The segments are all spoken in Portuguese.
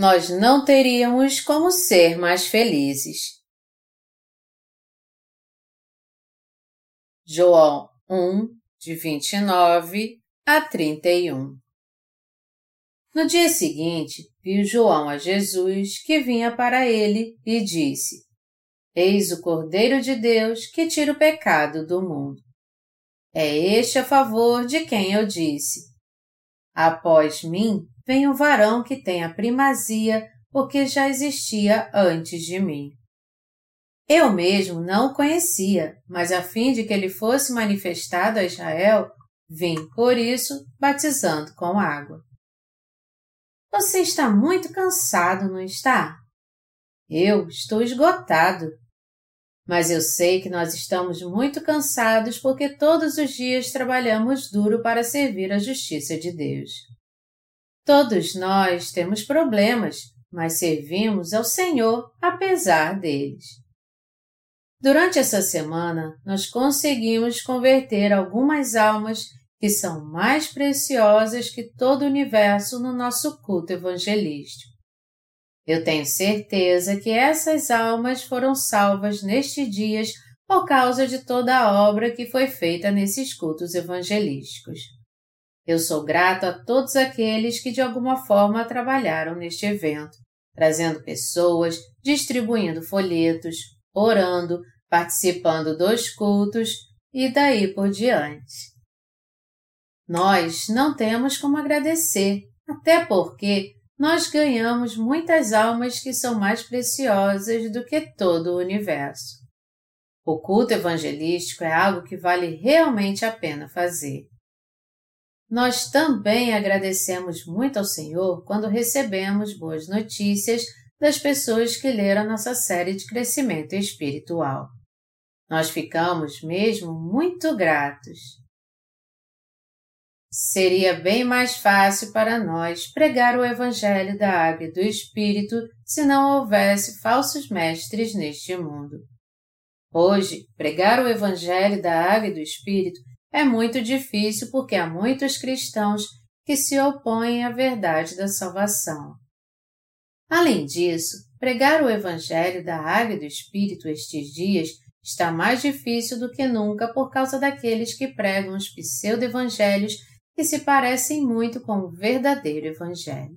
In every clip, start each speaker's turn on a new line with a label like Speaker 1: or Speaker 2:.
Speaker 1: nós não teríamos como ser mais felizes. João 1, de 29 a 31 No dia seguinte, viu João a Jesus que vinha para ele e disse: Eis o Cordeiro de Deus que tira o pecado do mundo. É este a favor de quem eu disse: Após mim vem o varão que tem a primazia, porque já existia antes de mim. Eu mesmo não o conhecia, mas a fim de que ele fosse manifestado a Israel, vim, por isso, batizando com água. Você está muito cansado, não está? Eu estou esgotado. Mas eu sei que nós estamos muito cansados porque todos os dias trabalhamos duro para servir a justiça de Deus. Todos nós temos problemas, mas servimos ao Senhor apesar deles. Durante essa semana, nós conseguimos converter algumas almas que são mais preciosas que todo o universo no nosso culto evangelístico. Eu tenho certeza que essas almas foram salvas nestes dias por causa de toda a obra que foi feita nesses cultos evangelísticos. Eu sou grato a todos aqueles que de alguma forma trabalharam neste evento, trazendo pessoas, distribuindo folhetos, orando, participando dos cultos e daí por diante. Nós não temos como agradecer, até porque nós ganhamos muitas almas que são mais preciosas do que todo o universo. O culto evangelístico é algo que vale realmente a pena fazer. Nós também agradecemos muito ao Senhor quando recebemos boas notícias das pessoas que leram nossa série de crescimento espiritual. Nós ficamos mesmo muito gratos. Seria bem mais fácil para nós pregar o Evangelho da Água e do Espírito se não houvesse falsos mestres neste mundo. Hoje, pregar o Evangelho da Água e do Espírito é muito difícil porque há muitos cristãos que se opõem à verdade da salvação. Além disso, pregar o Evangelho da Água e do Espírito estes dias está mais difícil do que nunca por causa daqueles que pregam os pseudo-evangelhos que se parecem muito com o verdadeiro Evangelho.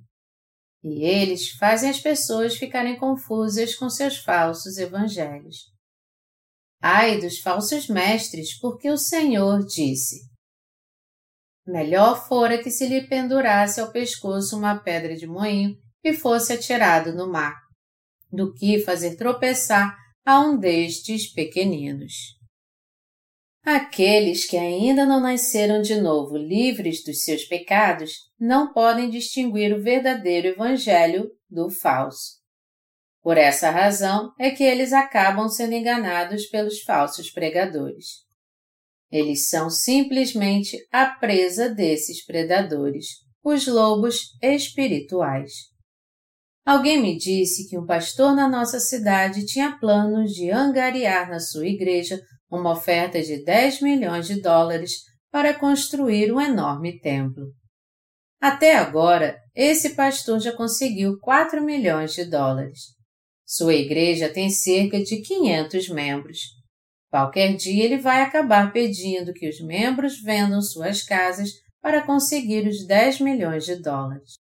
Speaker 1: E eles fazem as pessoas ficarem confusas com seus falsos evangelhos. Ai dos falsos mestres, porque o Senhor disse: Melhor fora que se lhe pendurasse ao pescoço uma pedra de moinho e fosse atirado no mar, do que fazer tropeçar a um destes pequeninos. Aqueles que ainda não nasceram de novo livres dos seus pecados não podem distinguir o verdadeiro Evangelho do falso. Por essa razão é que eles acabam sendo enganados pelos falsos pregadores. Eles são simplesmente a presa desses predadores, os lobos espirituais. Alguém me disse que um pastor na nossa cidade tinha planos de angariar na sua igreja uma oferta de 10 milhões de dólares para construir um enorme templo. Até agora, esse pastor já conseguiu 4 milhões de dólares. Sua igreja tem cerca de 500 membros. Qualquer dia ele vai acabar pedindo que os membros vendam suas casas para conseguir os 10 milhões de dólares.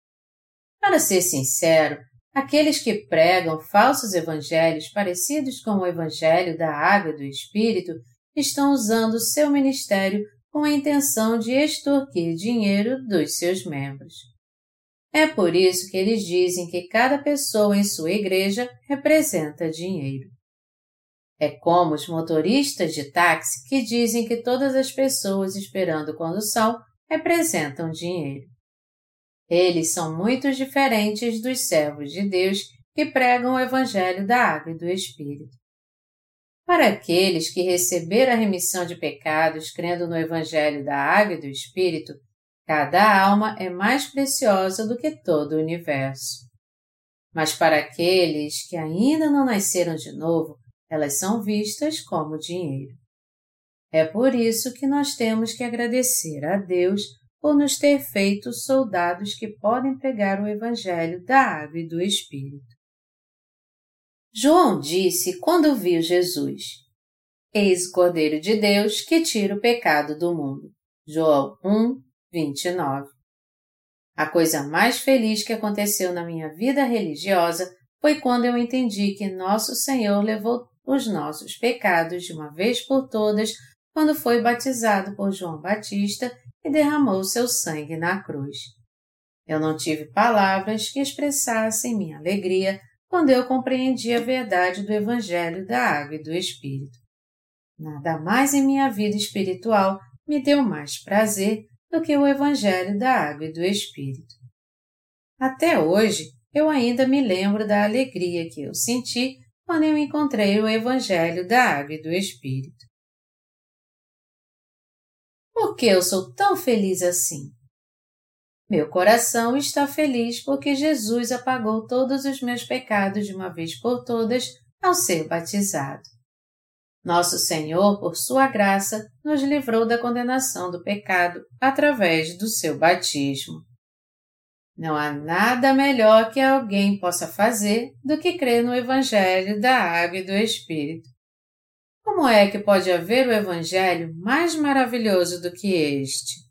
Speaker 1: Para ser sincero, Aqueles que pregam falsos evangelhos parecidos com o evangelho da água e do Espírito estão usando seu ministério com a intenção de extorquir dinheiro dos seus membros. É por isso que eles dizem que cada pessoa em sua igreja representa dinheiro. É como os motoristas de táxi que dizem que todas as pessoas esperando condução representam dinheiro. Eles são muito diferentes dos servos de Deus que pregam o Evangelho da Água e do Espírito. Para aqueles que receberam a remissão de pecados crendo no Evangelho da Água e do Espírito, cada alma é mais preciosa do que todo o universo. Mas para aqueles que ainda não nasceram de novo, elas são vistas como dinheiro. É por isso que nós temos que agradecer a Deus por nos ter feito soldados que podem pregar o Evangelho da Água e do Espírito. João disse quando viu Jesus: Eis o Cordeiro de Deus que tira o pecado do mundo. João 1, 29. A coisa mais feliz que aconteceu na minha vida religiosa foi quando eu entendi que Nosso Senhor levou os nossos pecados de uma vez por todas quando foi batizado por João Batista e derramou seu sangue na cruz. Eu não tive palavras que expressassem minha alegria quando eu compreendi a verdade do Evangelho da Água e do Espírito. Nada mais em minha vida espiritual me deu mais prazer do que o Evangelho da Água e do Espírito. Até hoje, eu ainda me lembro da alegria que eu senti quando eu encontrei o Evangelho da Água e do Espírito. Por que eu sou tão feliz assim? Meu coração está feliz porque Jesus apagou todos os meus pecados de uma vez por todas ao ser batizado. Nosso Senhor, por sua graça, nos livrou da condenação do pecado através do seu batismo. Não há nada melhor que alguém possa fazer do que crer no Evangelho da Água e do Espírito. Como é que pode haver o Evangelho mais maravilhoso do que este?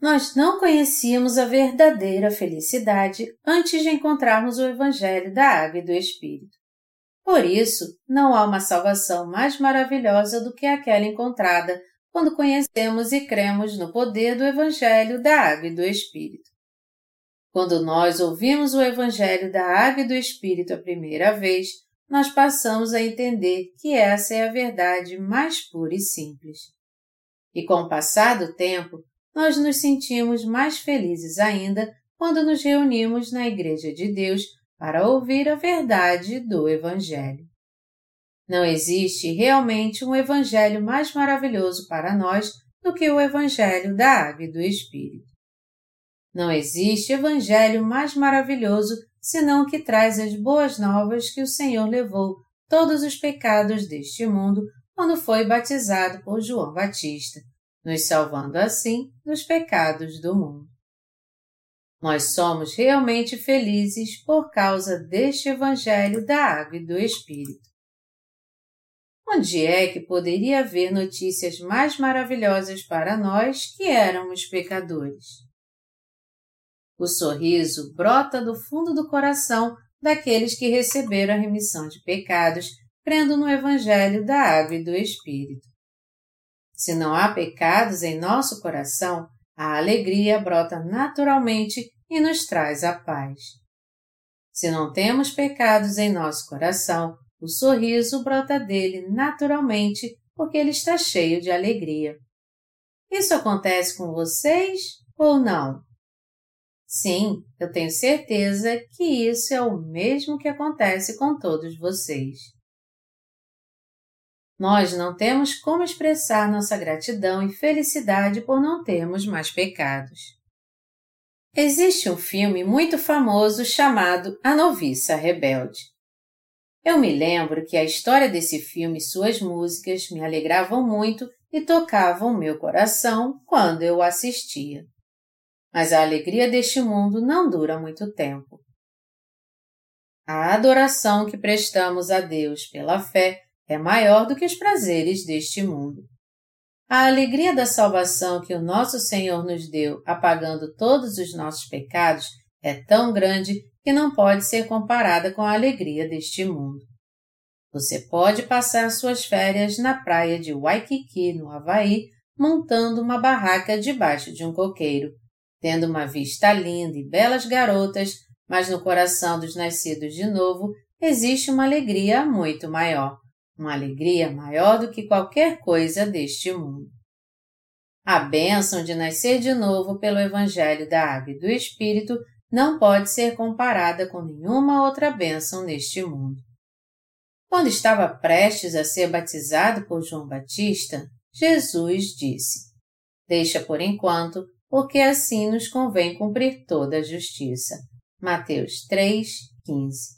Speaker 1: Nós não conhecíamos a verdadeira felicidade antes de encontrarmos o Evangelho da Água e do Espírito. Por isso, não há uma salvação mais maravilhosa do que aquela encontrada quando conhecemos e cremos no poder do Evangelho da Água e do Espírito. Quando nós ouvimos o Evangelho da Água e do Espírito a primeira vez, nós passamos a entender que essa é a verdade mais pura e simples. E com o passar do tempo, nós nos sentimos mais felizes ainda quando nos reunimos na Igreja de Deus para ouvir a verdade do Evangelho. Não existe realmente um Evangelho mais maravilhoso para nós do que o Evangelho da Água e do Espírito. Não existe Evangelho mais maravilhoso senão o que traz as boas novas que o Senhor levou todos os pecados deste mundo quando foi batizado por João Batista, nos salvando assim dos pecados do mundo. Nós somos realmente felizes por causa deste Evangelho da Água e do Espírito. Onde é que poderia haver notícias mais maravilhosas para nós que éramos pecadores? O sorriso brota do fundo do coração daqueles que receberam a remissão de pecados, crendo no Evangelho da Água e do Espírito. Se não há pecados em nosso coração, a alegria brota naturalmente e nos traz a paz. Se não temos pecados em nosso coração, o sorriso brota dele naturalmente porque ele está cheio de alegria. Isso acontece com vocês ou não? Sim, eu tenho certeza que isso é o mesmo que acontece com todos vocês. Nós não temos como expressar nossa gratidão e felicidade por não termos mais pecados. Existe um filme muito famoso chamado A Noviça Rebelde. Eu me lembro que a história desse filme e suas músicas me alegravam muito e tocavam meu coração quando eu assistia mas a alegria deste mundo não dura muito tempo. A adoração que prestamos a Deus pela fé é maior do que os prazeres deste mundo. A alegria da salvação que o nosso Senhor nos deu, apagando todos os nossos pecados, é tão grande que não pode ser comparada com a alegria deste mundo. Você pode passar suas férias na praia de Waikiki, no Havaí, montando uma barraca debaixo de um coqueiro, tendo uma vista linda e belas garotas, mas no coração dos nascidos de novo existe uma alegria muito maior, uma alegria maior do que qualquer coisa deste mundo. A bênção de nascer de novo pelo Evangelho da Água e do Espírito não pode ser comparada com nenhuma outra bênção neste mundo. Quando estava prestes a ser batizado por João Batista, Jesus disse: Deixa por enquanto porque assim nos convém cumprir toda a justiça. Mateus 3, 15.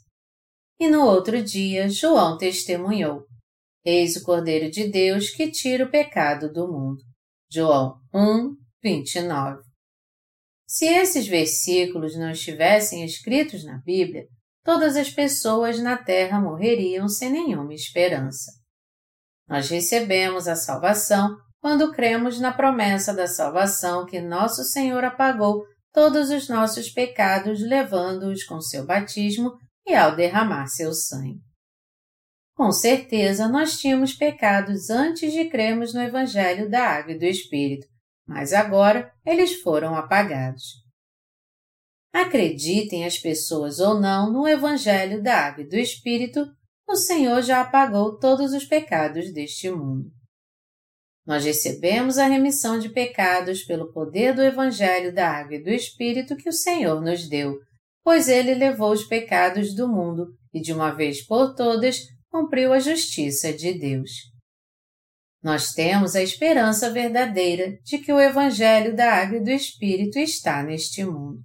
Speaker 1: E no outro dia, João testemunhou: Eis o Cordeiro de Deus que tira o pecado do mundo. João 1, 29. Se esses versículos não estivessem escritos na Bíblia, todas as pessoas na Terra morreriam sem nenhuma esperança. Nós recebemos a salvação quando cremos na promessa da salvação que nosso Senhor apagou todos os nossos pecados, levando-os com seu batismo e ao derramar seu sangue. Com certeza, nós tínhamos pecados antes de crermos no Evangelho da Água e do Espírito, mas agora eles foram apagados. Acreditem as pessoas ou não no Evangelho da Água e do Espírito, o Senhor já apagou todos os pecados deste mundo. Nós recebemos a remissão de pecados pelo poder do Evangelho da Água e do Espírito que o Senhor nos deu, pois ele levou os pecados do mundo e, de uma vez por todas, cumpriu a justiça de Deus. Nós temos a esperança verdadeira de que o Evangelho da Água e do Espírito está neste mundo.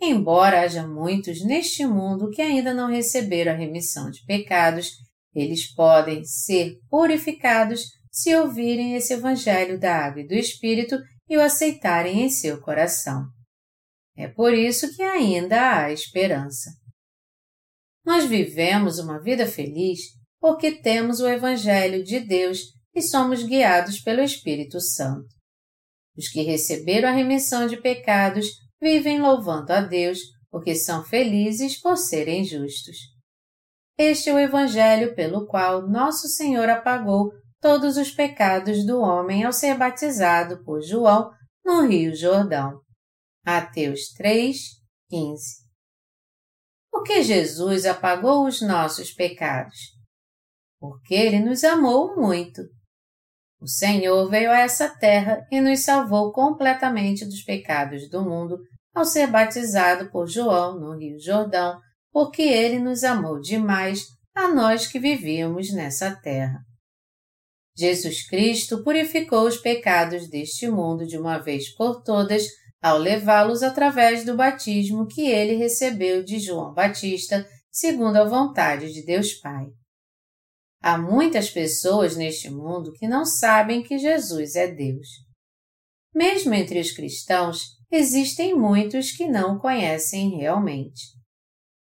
Speaker 1: Embora haja muitos neste mundo que ainda não receberam a remissão de pecados, eles podem ser purificados se ouvirem esse Evangelho da Água e do Espírito e o aceitarem em seu coração. É por isso que ainda há esperança. Nós vivemos uma vida feliz porque temos o Evangelho de Deus e somos guiados pelo Espírito Santo. Os que receberam a remissão de pecados vivem louvando a Deus porque são felizes por serem justos. Este é o Evangelho pelo qual nosso Senhor apagou todos os pecados do homem ao ser batizado por João no Rio Jordão. Mateus 3, 15. Por que Jesus apagou os nossos pecados? Porque Ele nos amou muito. O Senhor veio a essa terra e nos salvou completamente dos pecados do mundo ao ser batizado por João no Rio Jordão, porque Ele nos amou demais a nós que vivíamos nessa terra. Jesus Cristo purificou os pecados deste mundo de uma vez por todas ao levá-los através do batismo que ele recebeu de João Batista, segundo a vontade de Deus Pai. Há muitas pessoas neste mundo que não sabem que Jesus é Deus. Mesmo entre os cristãos, existem muitos que não conhecem realmente.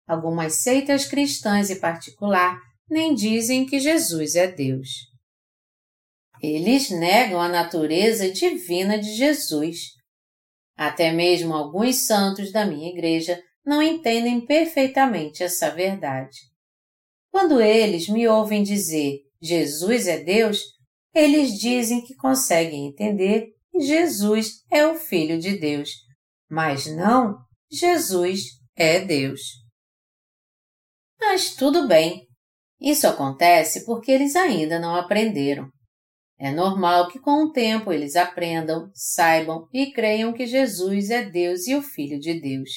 Speaker 1: Algumas seitas cristãs em particular nem dizem que Jesus é Deus. Eles negam a natureza divina de Jesus. Até mesmo alguns santos da minha igreja não entendem perfeitamente essa verdade. Quando eles me ouvem dizer Jesus é Deus, eles dizem que conseguem entender que Jesus é o Filho de Deus, mas não Jesus é Deus. Mas tudo bem. Isso acontece porque eles ainda não aprenderam. É normal que com o tempo eles aprendam, saibam e creiam que Jesus é Deus e o Filho de Deus.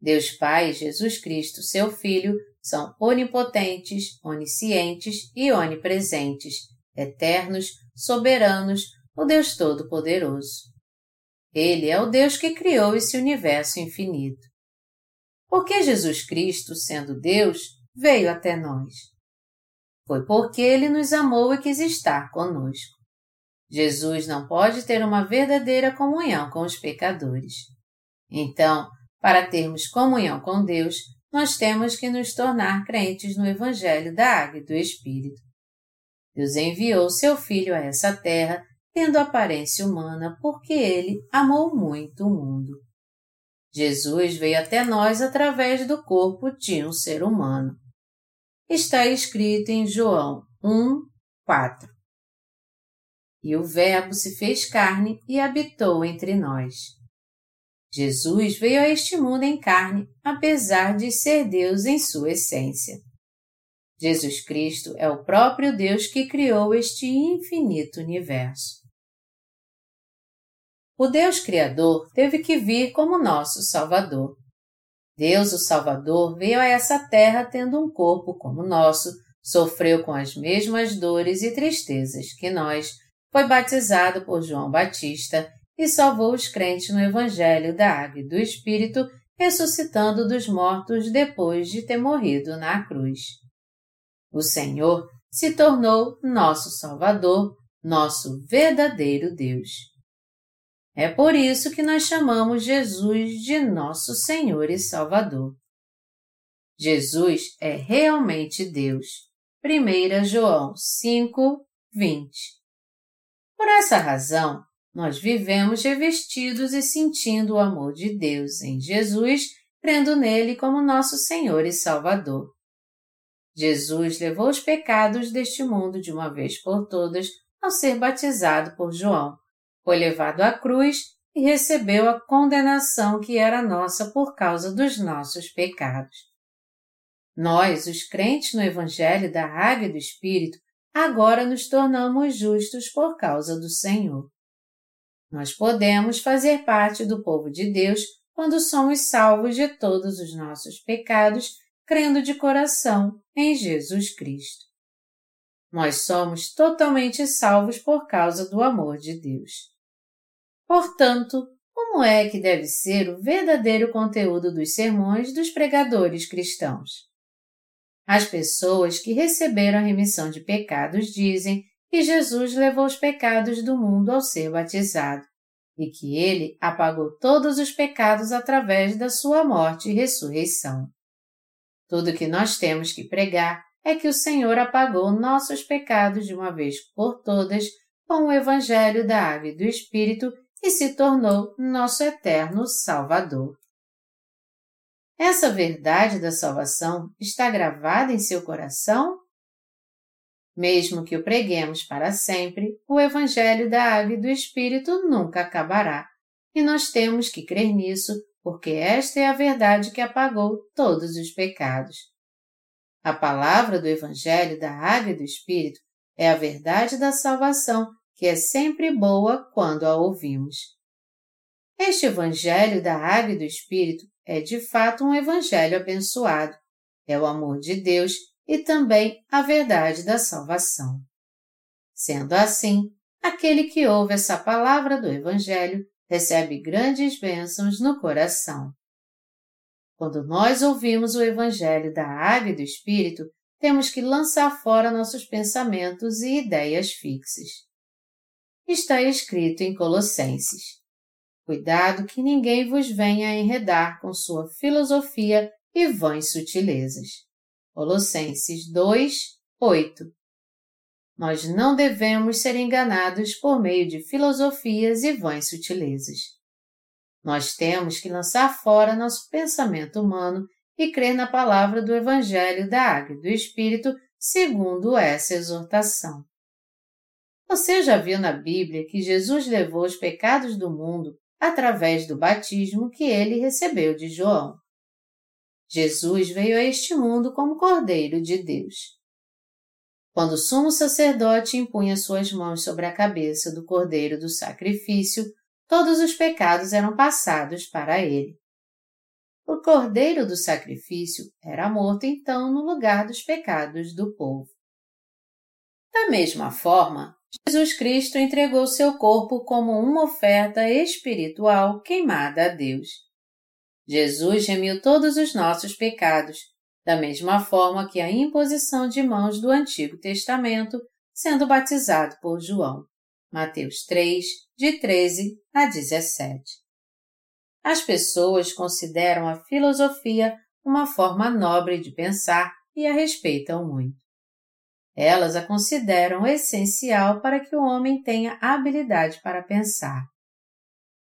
Speaker 1: Deus Pai Jesus Cristo, seu Filho, são onipotentes, oniscientes e onipresentes, eternos, soberanos, o Deus Todo-Poderoso. Ele é o Deus que criou esse universo infinito. Porque Jesus Cristo, sendo Deus, veio até nós? Foi porque ele nos amou e quis estar conosco. Jesus não pode ter uma verdadeira comunhão com os pecadores. Então, para termos comunhão com Deus, nós temos que nos tornar crentes no Evangelho da Água e do Espírito. Deus enviou seu Filho a essa terra, tendo aparência humana, porque ele amou muito o mundo. Jesus veio até nós através do corpo de um ser humano está escrito em João 1, 4. E o Verbo se fez carne e habitou entre nós. Jesus veio a este mundo em carne, apesar de ser Deus em sua essência. Jesus Cristo é o próprio Deus que criou este infinito universo. O Deus Criador teve que vir como nosso Salvador. Deus, o Salvador, veio a essa terra tendo um corpo como o nosso, sofreu com as mesmas dores e tristezas que nós, foi batizado por João Batista e salvou os crentes no Evangelho da Água e do Espírito, ressuscitando dos mortos depois de ter morrido na cruz. O Senhor se tornou nosso Salvador, nosso verdadeiro Deus. É por isso que nós chamamos Jesus de nosso Senhor e Salvador. Jesus é realmente Deus. 1 João 5, 20. Por essa razão, nós vivemos revestidos e sentindo o amor de Deus em Jesus, crendo nele como nosso Senhor e Salvador. Jesus levou os pecados deste mundo de uma vez por todas ao ser batizado por João foi levado à cruz e recebeu a condenação que era nossa por causa dos nossos pecados. Nós, os crentes no Evangelho da Água e do Espírito, agora nos tornamos justos por causa do Senhor. Nós podemos fazer parte do povo de Deus quando somos salvos de todos os nossos pecados, crendo de coração em Jesus Cristo. Nós somos totalmente salvos por causa do amor de Deus. Portanto, como é que deve ser o verdadeiro conteúdo dos sermões dos pregadores cristãos? As pessoas que receberam a remissão de pecados dizem que Jesus levou os pecados do mundo ao ser batizado e que ele apagou todos os pecados através da sua morte e ressurreição. Tudo que nós temos que pregar é que o Senhor apagou nossos pecados de uma vez por todas com o Evangelho da Água e do Espírito e se tornou nosso eterno Salvador. Essa verdade da salvação está gravada em seu coração? Mesmo que o preguemos para sempre, o Evangelho da Água e do Espírito nunca acabará, e nós temos que crer nisso, porque esta é a verdade que apagou todos os pecados. A palavra do Evangelho da Água e do Espírito é a verdade da salvação que é sempre boa quando a ouvimos. Este Evangelho da Água e do Espírito é de fato um Evangelho abençoado, é o amor de Deus e também a verdade da salvação. Sendo assim, aquele que ouve essa palavra do Evangelho recebe grandes bênçãos no coração. Quando nós ouvimos o Evangelho da Água e do Espírito, temos que lançar fora nossos pensamentos e ideias fixas está escrito em Colossenses. Cuidado que ninguém vos venha enredar com sua filosofia e vãs sutilezas. Colossenses 2, 8. Nós não devemos ser enganados por meio de filosofias e vãs sutilezas. Nós temos que lançar fora nosso pensamento humano e crer na palavra do Evangelho da Águia do Espírito segundo essa exortação. Você já viu na Bíblia que Jesus levou os pecados do mundo através do batismo que ele recebeu de João. Jesus veio a este mundo como Cordeiro de Deus. Quando o sumo sacerdote impunha suas mãos sobre a cabeça do Cordeiro do sacrifício, todos os pecados eram passados para ele. O Cordeiro do sacrifício era morto então no lugar dos pecados do povo. Da mesma forma, Jesus Cristo entregou seu corpo como uma oferta espiritual queimada a Deus. Jesus remiu todos os nossos pecados, da mesma forma que a imposição de mãos do Antigo Testamento, sendo batizado por João. Mateus 3, de 13 a 17. As pessoas consideram a filosofia uma forma nobre de pensar e a respeitam muito. Elas a consideram essencial para que o homem tenha habilidade para pensar.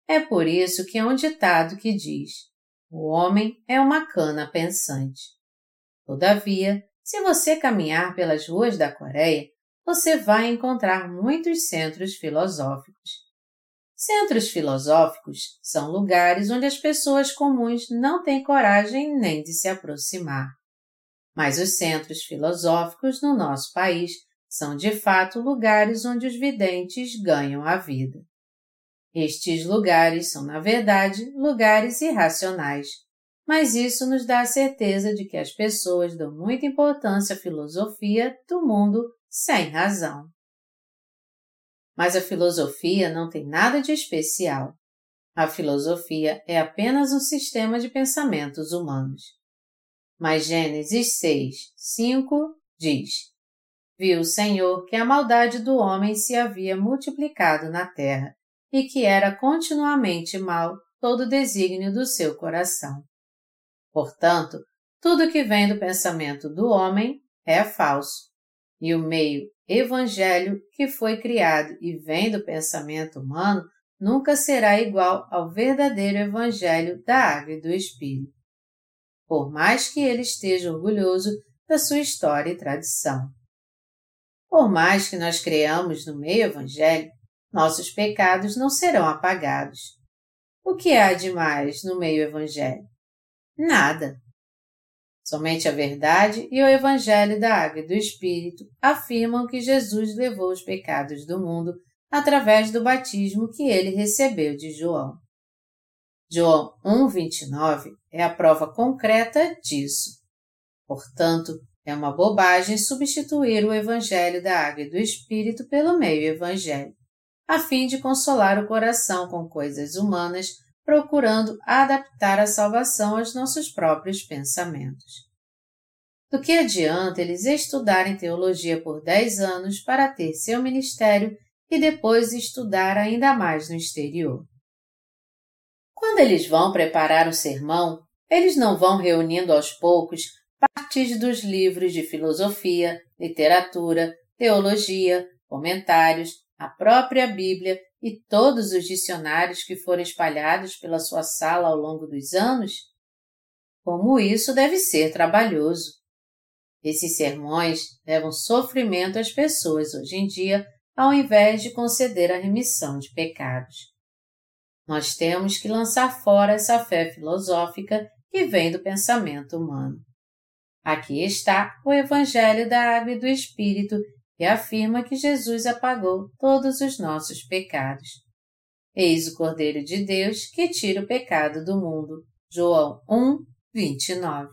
Speaker 1: É por isso que há um ditado que diz: o homem é uma cana pensante. Todavia, se você caminhar pelas ruas da Coreia, você vai encontrar muitos centros filosóficos. Centros filosóficos são lugares onde as pessoas comuns não têm coragem nem de se aproximar mas os centros filosóficos no nosso país são de fato lugares onde os videntes ganham a vida. Estes lugares são, na verdade, lugares irracionais, mas isso nos dá a certeza de que as pessoas dão muita importância à filosofia do mundo sem razão. Mas a filosofia não tem nada de especial. A filosofia é apenas um sistema de pensamentos humanos. Mas Gênesis 6, 5 diz: Viu o Senhor que a maldade do homem se havia multiplicado na terra, e que era continuamente mal todo o desígnio do seu coração. Portanto, tudo que vem do pensamento do homem é falso, e o meio evangelho que foi criado e vem do pensamento humano nunca será igual ao verdadeiro evangelho da água e do Espírito, por mais que ele esteja orgulhoso da sua história e tradição. Por mais que nós creamos no meio evangelho, nossos pecados não serão apagados. O que há de mais no meio evangelho? Nada. Somente a verdade e o Evangelho da Água e do Espírito afirmam que Jesus levou os pecados do mundo através do batismo que ele recebeu de João. João 1,29 é a prova concreta disso. Portanto, é uma bobagem substituir o Evangelho da Água e do Espírito pelo meio Evangelho a fim de consolar o coração com coisas humanas, procurando adaptar a salvação aos nossos próprios pensamentos. Do que adianta eles estudarem teologia por dez anos para ter seu ministério e depois estudar ainda mais no exterior? Quando eles vão preparar o sermão, eles não vão reunindo aos poucos partes dos livros de filosofia, literatura, teologia, comentários, a própria Bíblia e todos os dicionários que foram espalhados pela sua sala ao longo dos anos? Como isso deve ser trabalhoso! Esses sermões levam sofrimento às pessoas hoje em dia, ao invés de conceder a remissão de pecados. Nós temos que lançar fora essa fé filosófica que vem do pensamento humano. Aqui está o Evangelho da Água e do Espírito e afirma que Jesus apagou todos os nossos pecados. Eis o Cordeiro de Deus que tira o pecado do mundo. João 1, 29.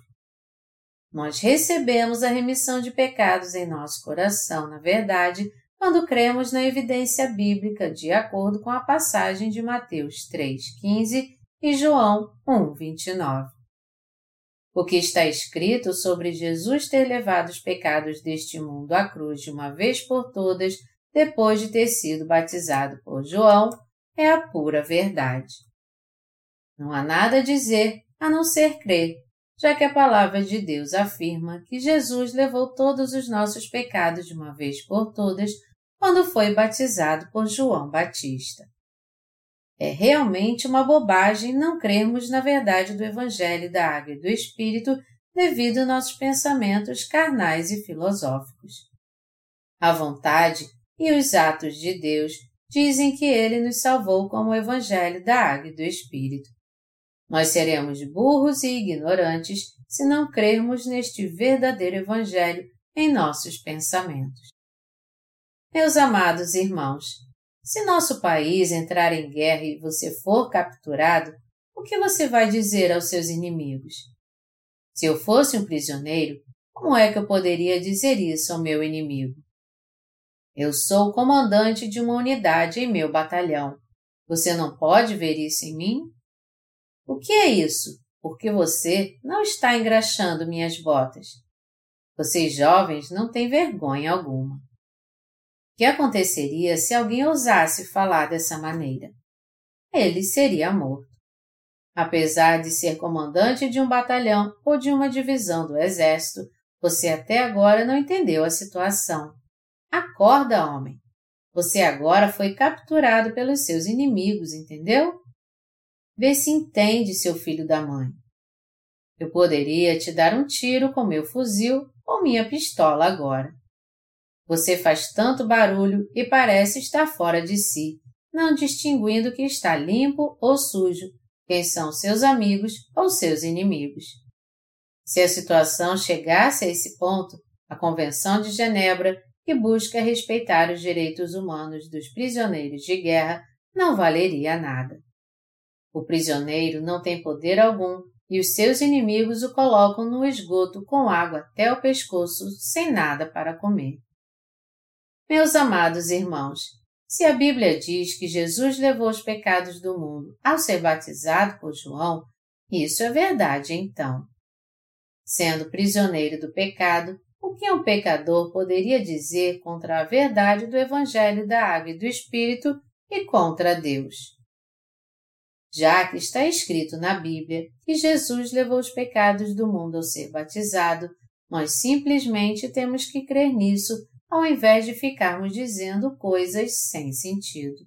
Speaker 1: Nós recebemos a remissão de pecados em nosso coração, na verdade, quando cremos na evidência bíblica de acordo com a passagem de Mateus 3,15 e João 1, 29. O que está escrito sobre Jesus ter levado os pecados deste mundo à cruz de uma vez por todas, depois de ter sido batizado por João, é a pura verdade. Não há nada a dizer a não ser crer, já que a palavra de Deus afirma que Jesus levou todos os nossos pecados de uma vez por todas quando foi batizado por João Batista. É realmente uma bobagem não crermos na verdade do Evangelho da Água e do Espírito devido a nossos pensamentos carnais e filosóficos. A vontade e os atos de Deus dizem que Ele nos salvou como o Evangelho da Água e do Espírito. Nós seremos burros e ignorantes se não crermos neste verdadeiro Evangelho em nossos pensamentos. Meus amados irmãos, se nosso país entrar em guerra e você for capturado, o que você vai dizer aos seus inimigos? Se eu fosse um prisioneiro, como é que eu poderia dizer isso ao meu inimigo? Eu sou o comandante de uma unidade em meu batalhão. Você não pode ver isso em mim? O que é isso? Porque você não está engraxando minhas botas. Vocês jovens não têm vergonha alguma que aconteceria se alguém ousasse falar dessa maneira? Ele seria morto. Apesar de ser comandante de um batalhão ou de uma divisão do exército, você até agora não entendeu a situação. Acorda, homem! Você agora foi capturado pelos seus inimigos, entendeu? Vê se entende, seu filho da mãe. Eu poderia te dar um tiro com meu fuzil ou minha pistola agora. Você faz tanto barulho e parece estar fora de si, não distinguindo que está limpo ou sujo, quem são seus amigos ou seus inimigos. Se a situação chegasse a esse ponto, a Convenção de Genebra, que busca respeitar os direitos humanos dos prisioneiros de guerra, não valeria nada. O prisioneiro não tem poder algum e os seus inimigos o colocam no esgoto com água até o pescoço, sem nada para comer. Meus amados irmãos, se a Bíblia diz que Jesus levou os pecados do mundo ao ser batizado por João, isso é verdade então. Sendo prisioneiro do pecado, o que um pecador poderia dizer contra a verdade do Evangelho da Água e do Espírito e contra Deus. Já que está escrito na Bíblia que Jesus levou os pecados do mundo ao ser batizado, nós simplesmente temos que crer nisso ao invés de ficarmos dizendo coisas sem sentido.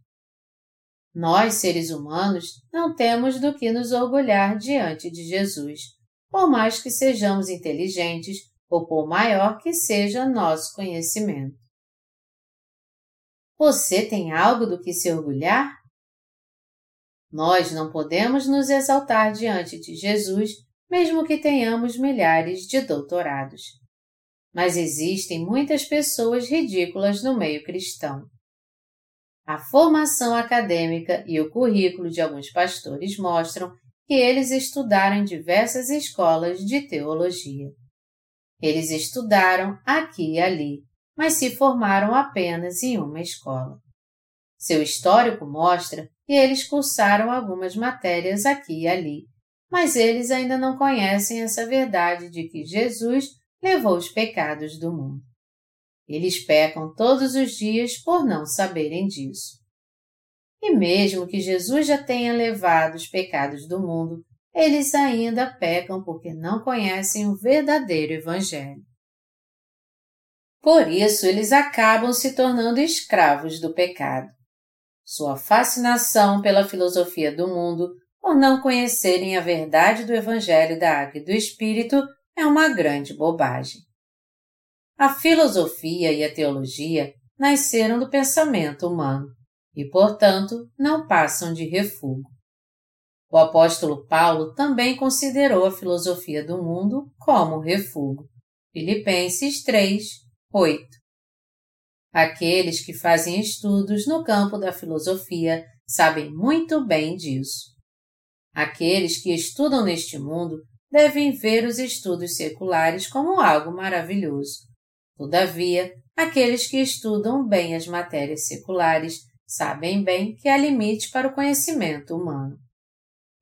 Speaker 1: Nós, seres humanos, não temos do que nos orgulhar diante de Jesus, por mais que sejamos inteligentes ou por maior que seja nosso conhecimento. Você tem algo do que se orgulhar? Nós não podemos nos exaltar diante de Jesus, mesmo que tenhamos milhares de doutorados. Mas existem muitas pessoas ridículas no meio cristão. A formação acadêmica e o currículo de alguns pastores mostram que eles estudaram em diversas escolas de teologia. Eles estudaram aqui e ali, mas se formaram apenas em uma escola. Seu histórico mostra que eles cursaram algumas matérias aqui e ali, mas eles ainda não conhecem essa verdade de que Jesus levou os pecados do mundo. Eles pecam todos os dias por não saberem disso. E mesmo que Jesus já tenha levado os pecados do mundo, eles ainda pecam porque não conhecem o verdadeiro Evangelho. Por isso, eles acabam se tornando escravos do pecado. Sua fascinação pela filosofia do mundo, por não conhecerem a verdade do Evangelho da Água e do Espírito, é uma grande bobagem. A filosofia e a teologia nasceram do pensamento humano e, portanto, não passam de refúgio. O apóstolo Paulo também considerou a filosofia do mundo como refúgio. Filipenses 3, 8. Aqueles que fazem estudos no campo da filosofia sabem muito bem disso. Aqueles que estudam neste mundo devem ver os estudos seculares como algo maravilhoso. Todavia, aqueles que estudam bem as matérias seculares sabem bem que há limite para o conhecimento humano.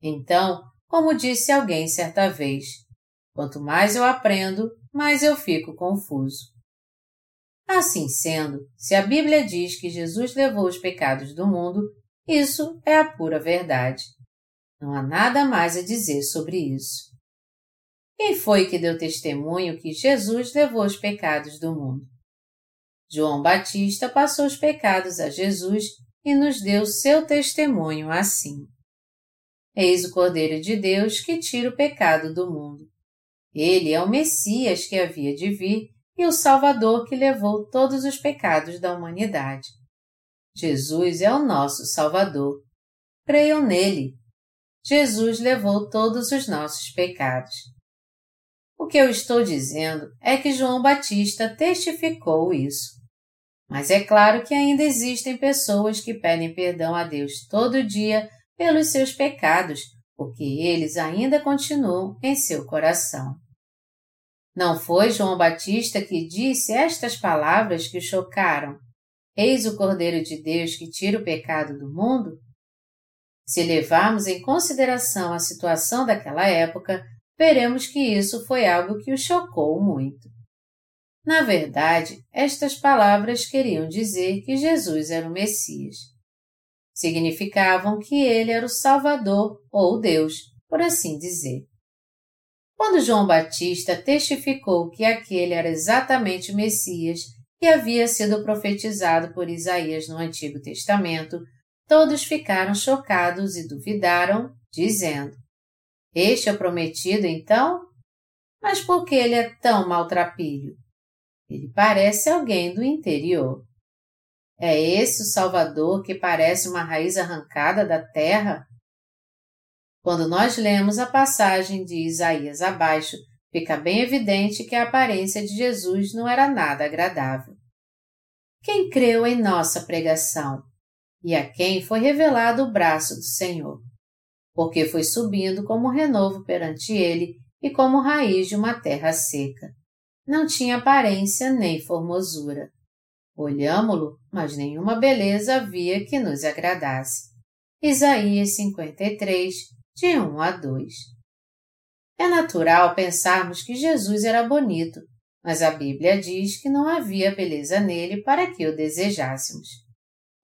Speaker 1: Então, como disse alguém certa vez, quanto mais eu aprendo, mais eu fico confuso. Assim sendo, se a Bíblia diz que Jesus levou os pecados do mundo, isso é a pura verdade. Não há nada mais a dizer sobre isso. Quem foi que deu testemunho que Jesus levou os pecados do mundo? João Batista passou os pecados a Jesus e nos deu seu testemunho assim. Eis o Cordeiro de Deus que tira o pecado do mundo. Ele é o Messias que havia de vir e o Salvador que levou todos os pecados da humanidade. Jesus é o nosso Salvador. Creiam nele. Jesus levou todos os nossos pecados. O que eu estou dizendo é que João Batista testificou isso. Mas é claro que ainda existem pessoas que pedem perdão a Deus todo dia pelos seus pecados, porque eles ainda continuam em seu coração. Não foi João Batista que disse estas palavras que chocaram? Eis o Cordeiro de Deus que tira o pecado do mundo? Se levarmos em consideração a situação daquela época, veremos que isso foi algo que o chocou muito. Na verdade, estas palavras queriam dizer que Jesus era o Messias. Significavam que ele era o Salvador ou Deus, por assim dizer. Quando João Batista testificou que aquele era exatamente o Messias que havia sido profetizado por Isaías no Antigo Testamento, todos ficaram chocados e duvidaram, dizendo: este é o prometido, então? Mas por que ele é tão maltrapilho? Ele parece alguém do interior. É esse o Salvador que parece uma raiz arrancada da terra? Quando nós lemos a passagem de Isaías abaixo, fica bem evidente que a aparência de Jesus não era nada agradável. Quem creu em nossa pregação? E a quem foi revelado o braço do Senhor? Porque foi subindo como renovo perante ele e como raiz de uma terra seca. Não tinha aparência nem formosura. Olhámo-lo, mas nenhuma beleza havia que nos agradasse. Isaías 53, de 1 a 2. É natural pensarmos que Jesus era bonito, mas a Bíblia diz que não havia beleza nele para que o desejássemos.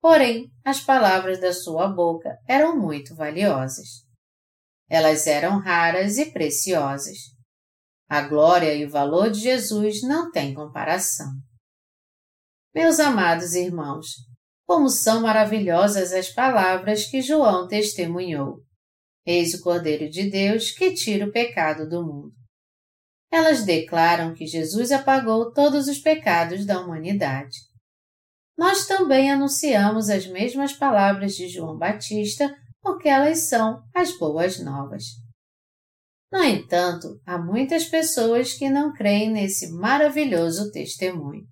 Speaker 1: Porém, as palavras da sua boca eram muito valiosas. Elas eram raras e preciosas. A glória e o valor de Jesus não têm comparação. Meus amados irmãos, como são maravilhosas as palavras que João testemunhou. Eis o Cordeiro de Deus que tira o pecado do mundo. Elas declaram que Jesus apagou todos os pecados da humanidade nós também anunciamos as mesmas palavras de João Batista porque elas são as boas novas. No entanto, há muitas pessoas que não creem nesse maravilhoso testemunho.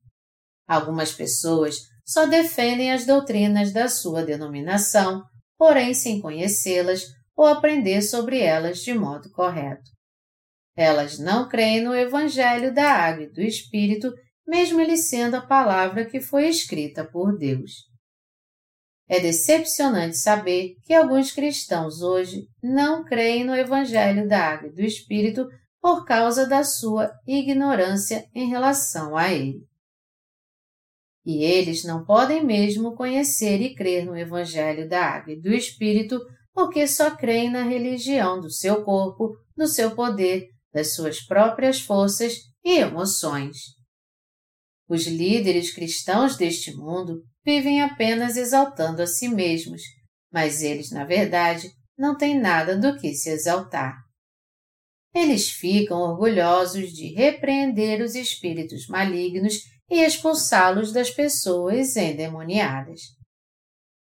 Speaker 1: Algumas pessoas só defendem as doutrinas da sua denominação, porém sem conhecê-las ou aprender sobre elas de modo correto. Elas não creem no Evangelho da Água e do Espírito mesmo ele sendo a palavra que foi escrita por Deus. É decepcionante saber que alguns cristãos hoje não creem no Evangelho da Água e do Espírito por causa da sua ignorância em relação a ele. E eles não podem mesmo conhecer e crer no Evangelho da Água e do Espírito porque só creem na religião do seu corpo, do seu poder, das suas próprias forças e emoções. Os líderes cristãos deste mundo vivem apenas exaltando a si mesmos, mas eles, na verdade, não têm nada do que se exaltar. Eles ficam orgulhosos de repreender os espíritos malignos e expulsá-los das pessoas endemoniadas.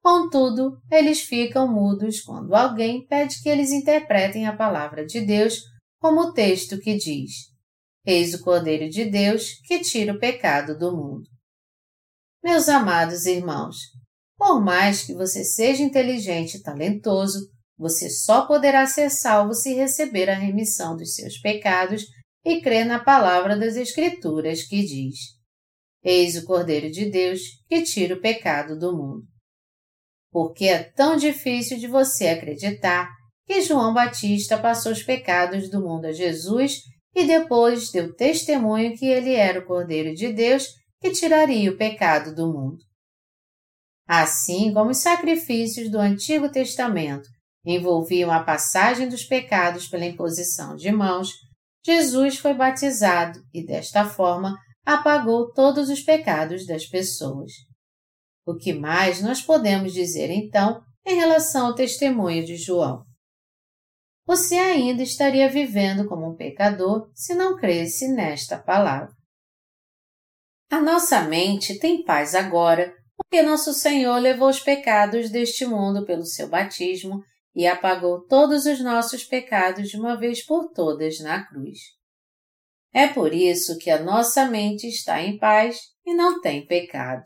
Speaker 1: Contudo, eles ficam mudos quando alguém pede que eles interpretem a palavra de Deus como o texto que diz: Eis o Cordeiro de Deus que tira o pecado do mundo. Meus amados irmãos, por mais que você seja inteligente e talentoso, você só poderá ser salvo se receber a remissão dos seus pecados e crer na palavra das Escrituras que diz: Eis o Cordeiro de Deus que tira o pecado do mundo. Porque é tão difícil de você acreditar que João Batista passou os pecados do mundo a Jesus e depois deu testemunho que ele era o Cordeiro de Deus que tiraria o pecado do mundo. Assim como os sacrifícios do Antigo Testamento envolviam a passagem dos pecados pela imposição de mãos, Jesus foi batizado e, desta forma, apagou todos os pecados das pessoas. O que mais nós podemos dizer então em relação ao testemunho de João? Você ainda estaria vivendo como um pecador se não cresce nesta palavra. A nossa mente tem paz agora, porque nosso Senhor levou os pecados deste mundo pelo seu batismo e apagou todos os nossos pecados de uma vez por todas na cruz. É por isso que a nossa mente está em paz e não tem pecado.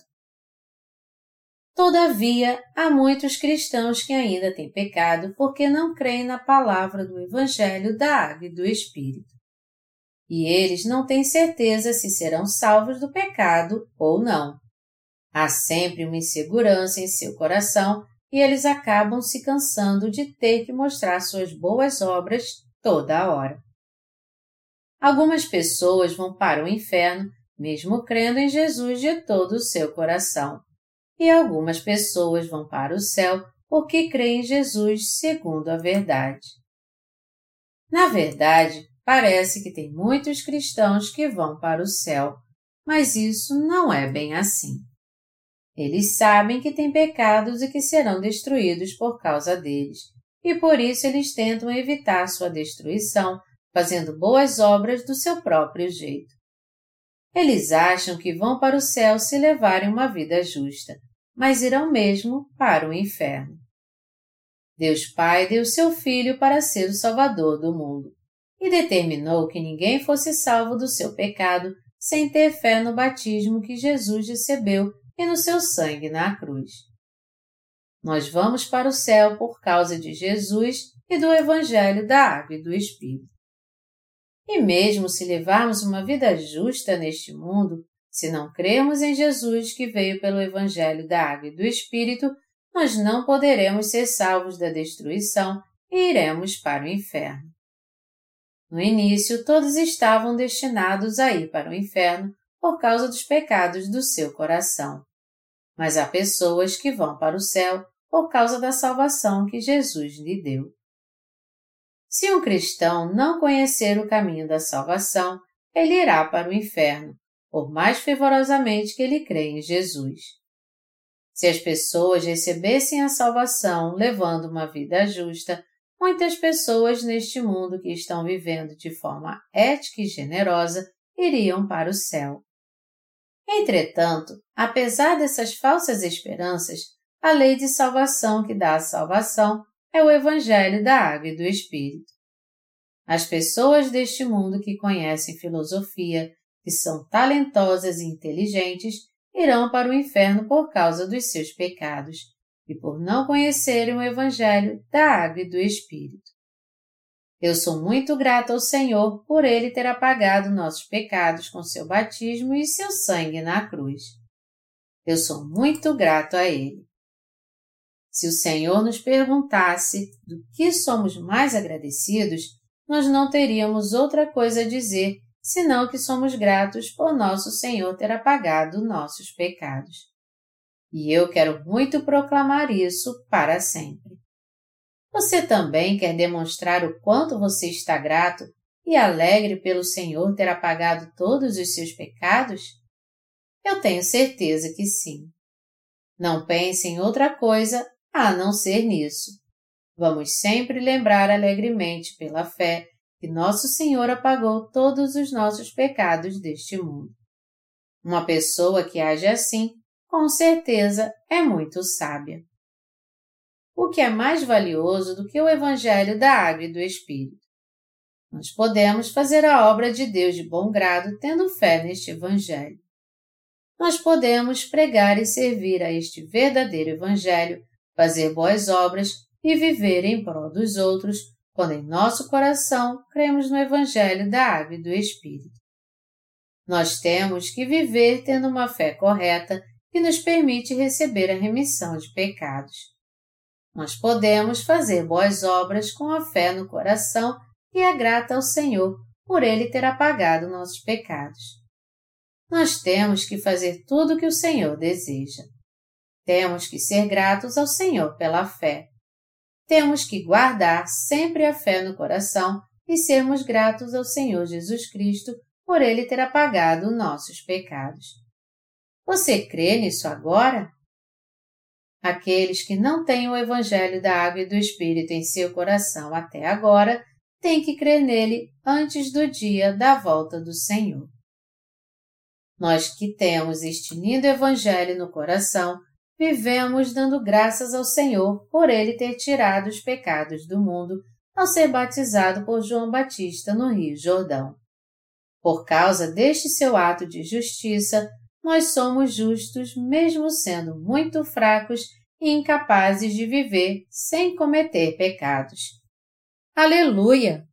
Speaker 1: Todavia, há muitos cristãos que ainda têm pecado porque não creem na palavra do Evangelho da Água e do Espírito. E eles não têm certeza se serão salvos do pecado ou não. Há sempre uma insegurança em seu coração e eles acabam se cansando de ter que mostrar suas boas obras toda hora. Algumas pessoas vão para o inferno, mesmo crendo em Jesus de todo o seu coração e algumas pessoas vão para o céu porque creem em Jesus segundo a verdade. Na verdade, parece que tem muitos cristãos que vão para o céu, mas isso não é bem assim. Eles sabem que têm pecados e que serão destruídos por causa deles, e por isso eles tentam evitar sua destruição, fazendo boas obras do seu próprio jeito. Eles acham que vão para o céu se levarem uma vida justa, mas irão mesmo para o inferno. Deus Pai deu seu Filho para ser o Salvador do mundo e determinou que ninguém fosse salvo do seu pecado sem ter fé no batismo que Jesus recebeu e no seu sangue na cruz. Nós vamos para o céu por causa de Jesus e do Evangelho da Água e do Espírito. E mesmo se levarmos uma vida justa neste mundo, se não cremos em Jesus que veio pelo Evangelho da Água e do Espírito, nós não poderemos ser salvos da destruição e iremos para o inferno. No início, todos estavam destinados a ir para o inferno por causa dos pecados do seu coração. mas há pessoas que vão para o céu por causa da salvação que Jesus lhe deu. Se um cristão não conhecer o caminho da salvação, ele irá para o inferno, por mais fervorosamente que ele crê em Jesus. Se as pessoas recebessem a salvação levando uma vida justa, muitas pessoas neste mundo que estão vivendo de forma ética e generosa iriam para o céu. Entretanto, apesar dessas falsas esperanças, a lei de salvação que dá a salvação é o Evangelho da Água e do Espírito. As pessoas deste mundo que conhecem filosofia, que são talentosas e inteligentes, irão para o inferno por causa dos seus pecados e por não conhecerem o Evangelho da Água e do Espírito. Eu sou muito grato ao Senhor por Ele ter apagado nossos pecados com seu batismo e seu sangue na cruz. Eu sou muito grato a Ele. Se o Senhor nos perguntasse do que somos mais agradecidos, nós não teríamos outra coisa a dizer senão que somos gratos por nosso Senhor ter apagado nossos pecados. E eu quero muito proclamar isso para sempre. Você também quer demonstrar o quanto você está grato e alegre pelo Senhor ter apagado todos os seus pecados? Eu tenho certeza que sim. Não pense em outra coisa a não ser nisso. Vamos sempre lembrar alegremente pela fé que nosso Senhor apagou todos os nossos pecados deste mundo. Uma pessoa que age assim, com certeza, é muito sábia o que é mais valioso do que o Evangelho da Água e do Espírito. Nós podemos fazer a obra de Deus de bom grado tendo fé neste Evangelho. Nós podemos pregar e servir a este verdadeiro Evangelho, fazer boas obras e viver em prol dos outros, quando em nosso coração cremos no Evangelho da Água e do Espírito. Nós temos que viver tendo uma fé correta que nos permite receber a remissão de pecados. Nós podemos fazer boas obras com a fé no coração e é grata ao Senhor por Ele ter apagado nossos pecados. Nós temos que fazer tudo o que o Senhor deseja. Temos que ser gratos ao Senhor pela fé. Temos que guardar sempre a fé no coração e sermos gratos ao Senhor Jesus Cristo por Ele ter apagado nossos pecados. Você crê nisso agora? Aqueles que não têm o Evangelho da Água e do Espírito em seu coração até agora têm que crer nele antes do dia da volta do Senhor. Nós que temos este lindo Evangelho no coração, vivemos dando graças ao Senhor por ele ter tirado os pecados do mundo ao ser batizado por João Batista no Rio Jordão. Por causa deste seu ato de justiça, nós somos justos mesmo sendo muito fracos e incapazes de viver sem cometer pecados. Aleluia!